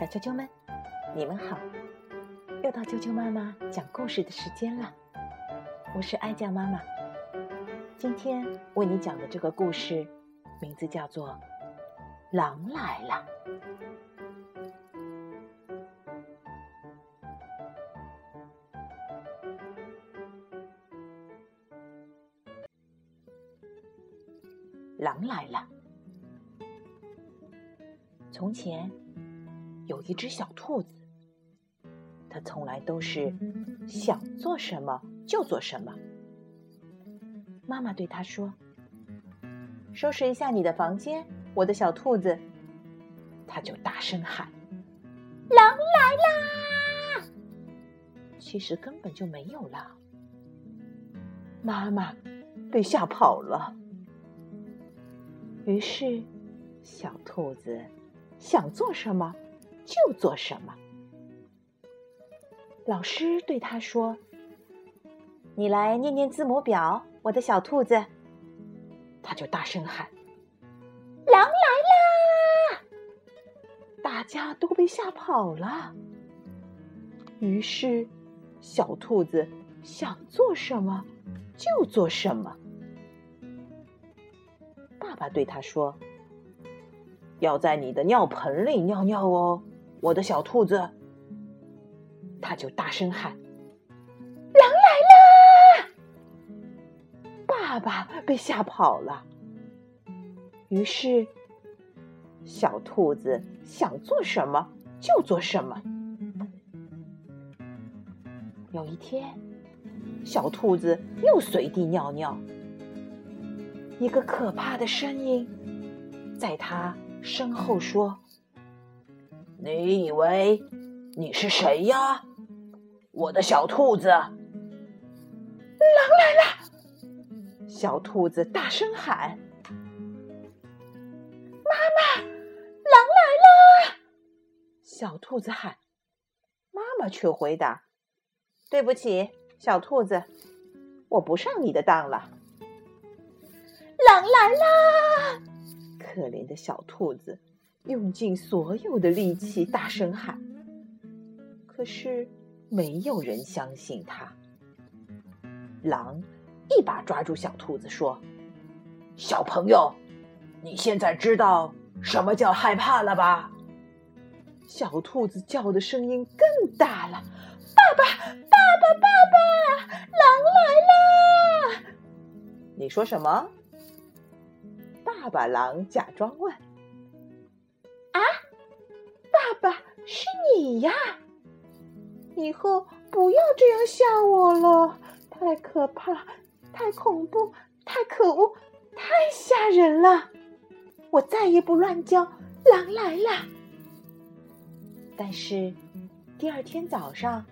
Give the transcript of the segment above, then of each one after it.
小啾啾们，你们好！又到啾啾妈妈讲故事的时间了。我是爱酱妈妈，今天为你讲的这个故事名字叫做《狼来了》。狼来了。从前有一只小兔子，它从来都是想做什么就做什么。妈妈对它说：“收拾一下你的房间，我的小兔子。”它就大声喊：“狼来啦！”其实根本就没有狼。妈妈被吓跑了。于是，小兔子想做什么就做什么。老师对他说：“你来念念字母表，我的小兔子。”他就大声喊：“狼来啦！”大家都被吓跑了。于是，小兔子想做什么就做什么。爸爸对他说：“要在你的尿盆里尿尿哦，我的小兔子。”他就大声喊：“狼来啦！”爸爸被吓跑了。于是，小兔子想做什么就做什么。有一天，小兔子又随地尿尿。一个可怕的声音在他身后说：“你以为你是谁呀，我的小兔子？”狼来了！小兔子大声喊：“妈妈，狼来了！”小兔子喊，妈妈却回答：“对不起，小兔子，我不上你的当了。”狼来啦！可怜的小兔子用尽所有的力气大声喊，可是没有人相信他。狼一把抓住小兔子说：“小朋友，你现在知道什么叫害怕了吧？”小兔子叫的声音更大了：“爸爸，爸爸，爸爸，狼来啦！”你说什么？爸爸狼假装问：“是你呀？以后不要这样吓我了，太可怕，太恐怖，太可恶，太吓人了！我再也不乱叫狼来了。”但是第二天早上，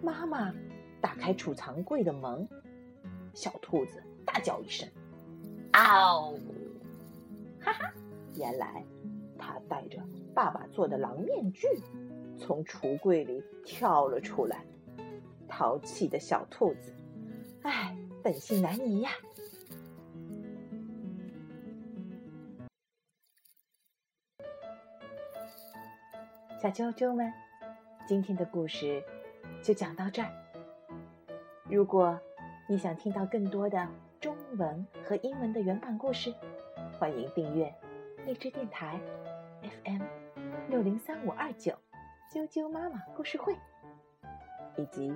妈妈打开储藏柜的门，小兔子大叫一声：“嗷！”哈哈，原来他戴着爸爸做的狼面具，从橱柜里跳了出来。淘气的小兔子，唉，本性难移呀。小啾啾们，今天的故事就讲到这儿。如果你想听到更多的中文和英文的原版故事，欢迎订阅荔枝电台 FM 六零三五二九啾啾妈妈故事会，以及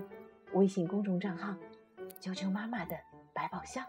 微信公众账号啾啾妈妈的百宝箱。